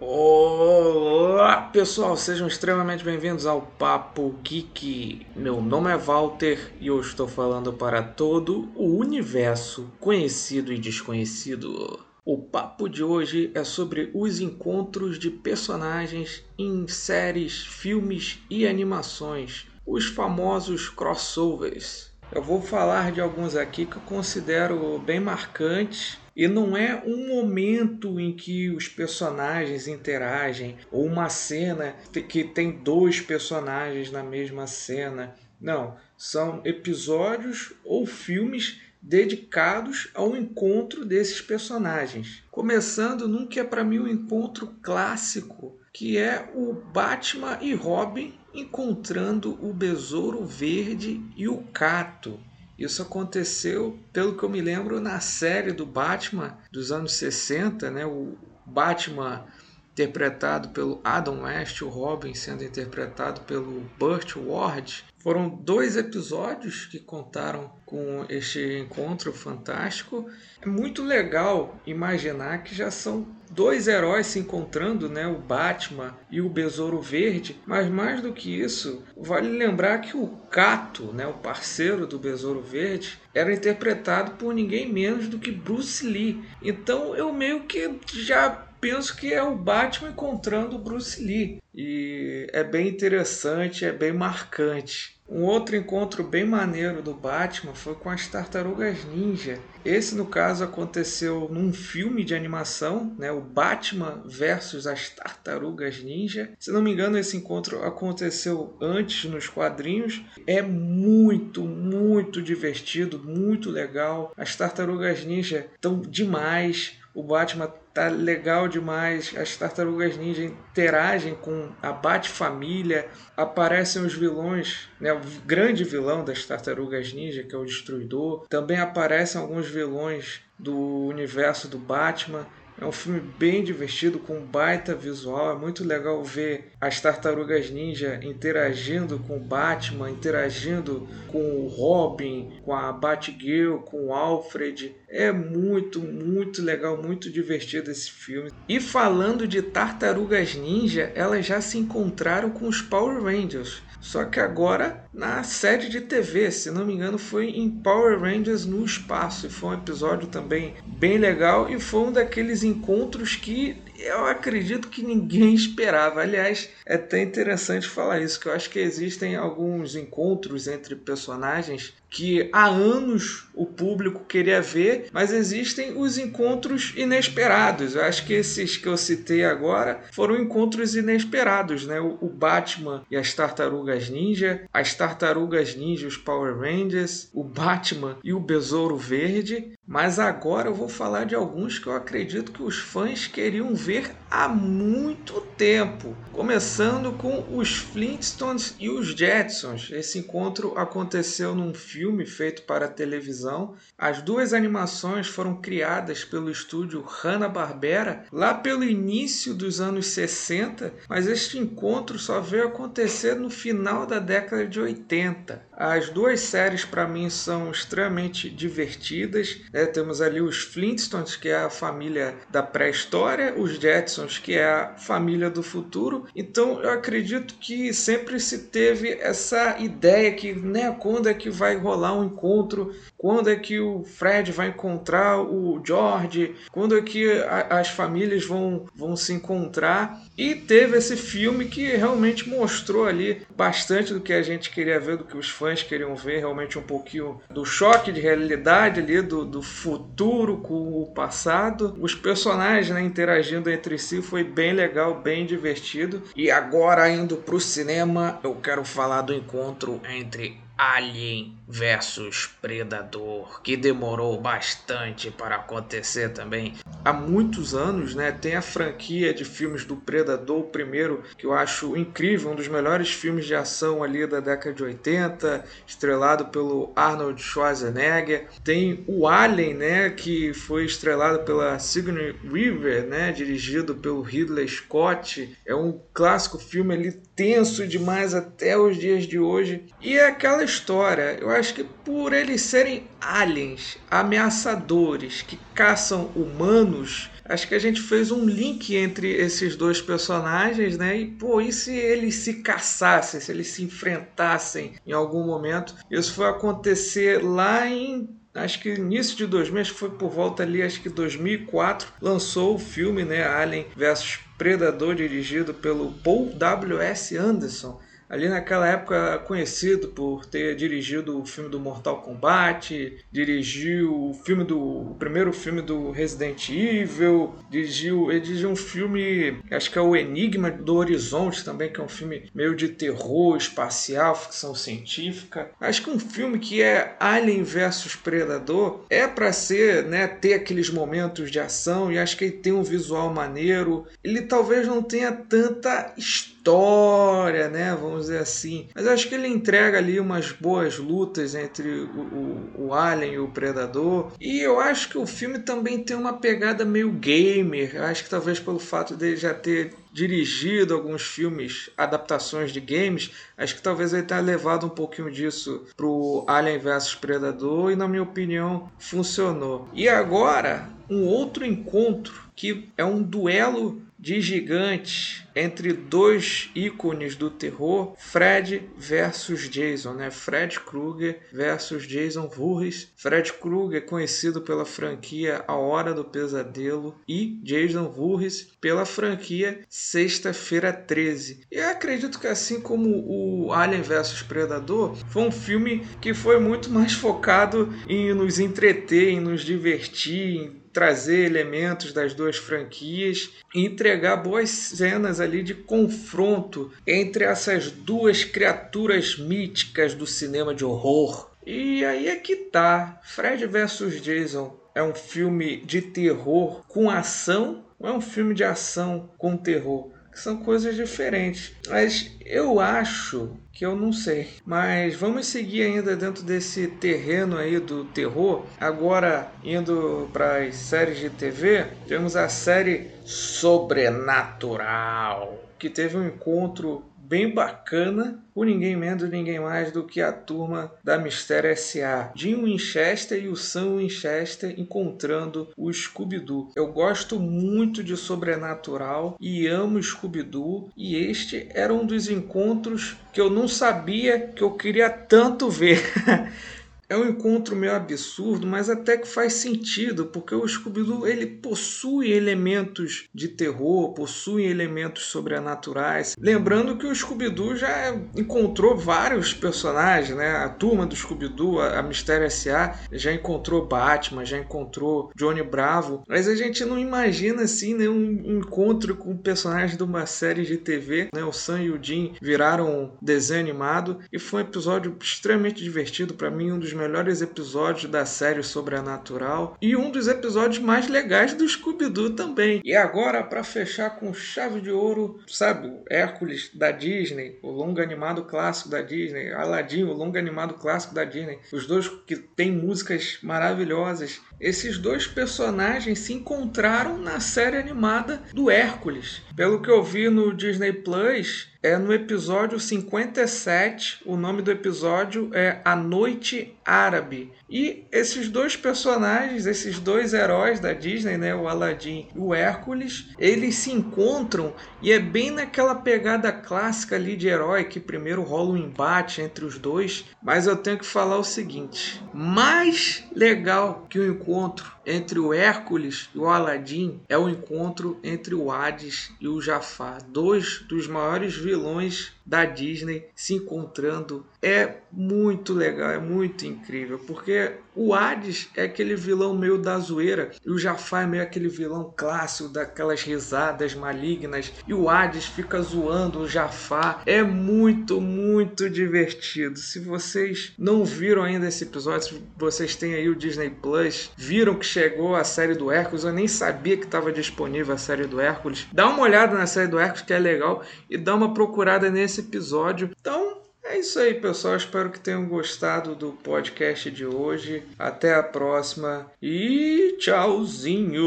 Olá pessoal, sejam extremamente bem-vindos ao Papo Geek. Meu nome é Walter e eu estou falando para todo o universo conhecido e desconhecido. O papo de hoje é sobre os encontros de personagens em séries, filmes e animações, os famosos crossovers. Eu vou falar de alguns aqui que eu considero bem marcantes e não é um momento em que os personagens interagem ou uma cena que tem dois personagens na mesma cena. Não, são episódios ou filmes dedicados ao encontro desses personagens. Começando num que é para mim um encontro clássico, que é o Batman e Robin encontrando o Besouro Verde e o Cato. Isso aconteceu, pelo que eu me lembro, na série do Batman dos anos 60, né? O Batman interpretado pelo Adam West, o Robin sendo interpretado pelo Burt Ward. Foram dois episódios que contaram com este encontro fantástico. É muito legal imaginar que já são dois heróis se encontrando, né, o Batman e o Besouro Verde, mas mais do que isso, vale lembrar que o Cato, né, o parceiro do Besouro Verde, era interpretado por ninguém menos do que Bruce Lee. Então eu meio que já penso que é o Batman encontrando o Bruce Lee. E é bem interessante, é bem marcante. Um outro encontro bem maneiro do Batman foi com as Tartarugas Ninja. Esse, no caso, aconteceu num filme de animação, né? o Batman versus as Tartarugas Ninja. Se não me engano, esse encontro aconteceu antes nos quadrinhos. É muito, muito divertido, muito legal. As Tartarugas Ninja estão demais. O Batman tá legal demais. As tartarugas ninja interagem com a Bat-família. Aparecem os vilões, né? O grande vilão das tartarugas ninja, que é o Destruidor. Também aparecem alguns vilões do universo do Batman. É um filme bem divertido, com um baita visual. É muito legal ver as tartarugas ninja interagindo com o Batman, interagindo com o Robin, com a Batgirl, com o Alfred. É muito, muito legal, muito divertido esse filme. E falando de tartarugas ninja, elas já se encontraram com os Power Rangers. Só que agora na série de TV, se não me engano, foi em Power Rangers no espaço. E foi um episódio também bem legal e foi um daqueles encontros que eu acredito que ninguém esperava. Aliás, é até interessante falar isso, que eu acho que existem alguns encontros entre personagens que há anos o público queria ver, mas existem os encontros inesperados. Eu acho que esses que eu citei agora foram encontros inesperados, né? O Batman e as Tartarugas Ninja, as Tartarugas Ninja, os Power Rangers, o Batman e o Besouro Verde. Mas agora eu vou falar de alguns que eu acredito que os fãs queriam ver há muito tempo. Começando com os Flintstones e os Jetsons. Esse encontro aconteceu num filme feito para televisão. As duas animações foram criadas pelo estúdio Hanna-Barbera lá pelo início dos anos 60, mas este encontro só veio acontecer no final da década de 80. As duas séries para mim são extremamente divertidas. É, temos ali os Flintstones, que é a família da pré-história, os Jetsons, que é a família do futuro. Então eu acredito que sempre se teve essa ideia que né, quando é que vai rolar um encontro, quando é que o Fred vai encontrar o George, quando é que a, as famílias vão, vão se encontrar. E teve esse filme que realmente mostrou ali bastante do que a gente queria ver, do que os fãs queriam ver, realmente um pouquinho do choque de realidade ali, do, do futuro com o passado. Os personagens né, interagindo entre si foi bem legal, bem divertido. E agora indo para o cinema, eu quero falar do encontro entre Alien versus Predador, que demorou bastante para acontecer também. Há muitos anos, né, tem a franquia de filmes do Predador, o primeiro que eu acho incrível, um dos melhores filmes de ação ali da década de 80, estrelado pelo Arnold Schwarzenegger. Tem o Alien, né, que foi estrelado pela Sigourney Weaver, né, dirigido pelo Ridley Scott. É um clássico filme ali tenso demais até os dias de hoje. E é aquela história. Eu acho que por eles serem aliens, ameaçadores, que caçam humanos, acho que a gente fez um link entre esses dois personagens, né? E pô, e se eles se caçassem, se eles se enfrentassem em algum momento? Isso foi acontecer lá em acho que início de 2000, acho que foi por volta ali, acho que 2004, lançou o filme, né, Alien vs Predador, dirigido pelo Paul W.S. Anderson ali naquela época conhecido por ter dirigido o filme do Mortal Kombat, dirigiu o filme do o primeiro filme do Resident Evil, dirigiu, ele dirigiu um filme, acho que é o Enigma do Horizonte também, que é um filme meio de terror espacial, ficção científica. Acho que um filme que é Alien versus Predador é para ser, né, ter aqueles momentos de ação e acho que ele tem um visual maneiro. Ele talvez não tenha tanta história história, né? Vamos dizer assim. Mas acho que ele entrega ali umas boas lutas entre o, o, o Alien e o Predador. E eu acho que o filme também tem uma pegada meio gamer. Eu acho que talvez pelo fato dele já ter dirigido alguns filmes, adaptações de games, acho que talvez ele tenha levado um pouquinho disso pro Alien vs Predador e na minha opinião funcionou. E agora, um outro encontro que é um duelo de gigantes entre dois ícones do terror, Fred versus Jason, né? Fred Krueger versus Jason Voorhees. Fred Krueger conhecido pela franquia A Hora do Pesadelo e Jason Voorhees pela franquia Sexta-feira 13. E acredito que assim como o Alien versus Predador, foi um filme que foi muito mais focado em nos entreter, em nos divertir, em trazer elementos das duas franquias e entregar boas cenas ali de confronto entre essas duas criaturas míticas do cinema de horror. E aí é que tá. Fred vs Jason é um filme de terror com ação ou é um filme de ação com terror? Que são coisas diferentes. Mas eu acho que eu não sei. Mas vamos seguir ainda dentro desse terreno aí do terror. Agora indo para as séries de TV, temos a série Sobrenatural, que teve um encontro bem bacana por ninguém menos ninguém mais do que a turma da Mistério S.A. Jim Winchester e o Sam Winchester encontrando o Scooby-Doo. Eu gosto muito de Sobrenatural e amo Scooby-Doo e este era um dos encontros que eu não sabia que eu queria tanto ver. É um encontro meio absurdo, mas até que faz sentido, porque o Scooby-Doo ele possui elementos de terror, possui elementos sobrenaturais. Lembrando que o Scooby-Doo já encontrou vários personagens, né? A turma do Scooby-Doo, a Mistério S.A., já encontrou Batman, já encontrou Johnny Bravo, mas a gente não imagina assim né, um encontro com personagem de uma série de TV, né? O Sam e o Jim viraram desenho animado e foi um episódio extremamente divertido para mim, um dos melhores episódios da série Sobrenatural e um dos episódios mais legais do Scooby-Doo também. E agora, para fechar com chave de ouro, sabe, Hércules da Disney, o longo animado clássico da Disney, Aladdin, o longo animado clássico da Disney, os dois que têm músicas maravilhosas. Esses dois personagens se encontraram na série animada do Hércules. Pelo que eu vi no Disney Plus, é no episódio 57. O nome do episódio é A Noite Árabe. E esses dois personagens, esses dois heróis da Disney, né, o Aladdin e o Hércules, eles se encontram e é bem naquela pegada clássica ali de herói que primeiro rola um embate entre os dois. Mas eu tenho que falar o seguinte: mais legal que o encontro entre o Hércules e o Aladim é o encontro entre o Hades e o Jafar, dois dos maiores vilões da Disney se encontrando. É muito legal, é muito incrível, porque o Hades é aquele vilão meio da zoeira e o Jafar é meio aquele vilão clássico daquelas risadas malignas e o Hades fica zoando o Jafar. É muito, muito divertido. Se vocês não viram ainda esse episódio, se vocês têm aí o Disney Plus, viram que chegou a série do Hércules, eu nem sabia que estava disponível a série do Hércules. Dá uma olhada na série do Hércules que é legal e dá uma procurada nesse episódio. Então, é isso aí, pessoal. Espero que tenham gostado do podcast de hoje. Até a próxima e tchauzinho.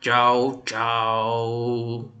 Tchau, tchau.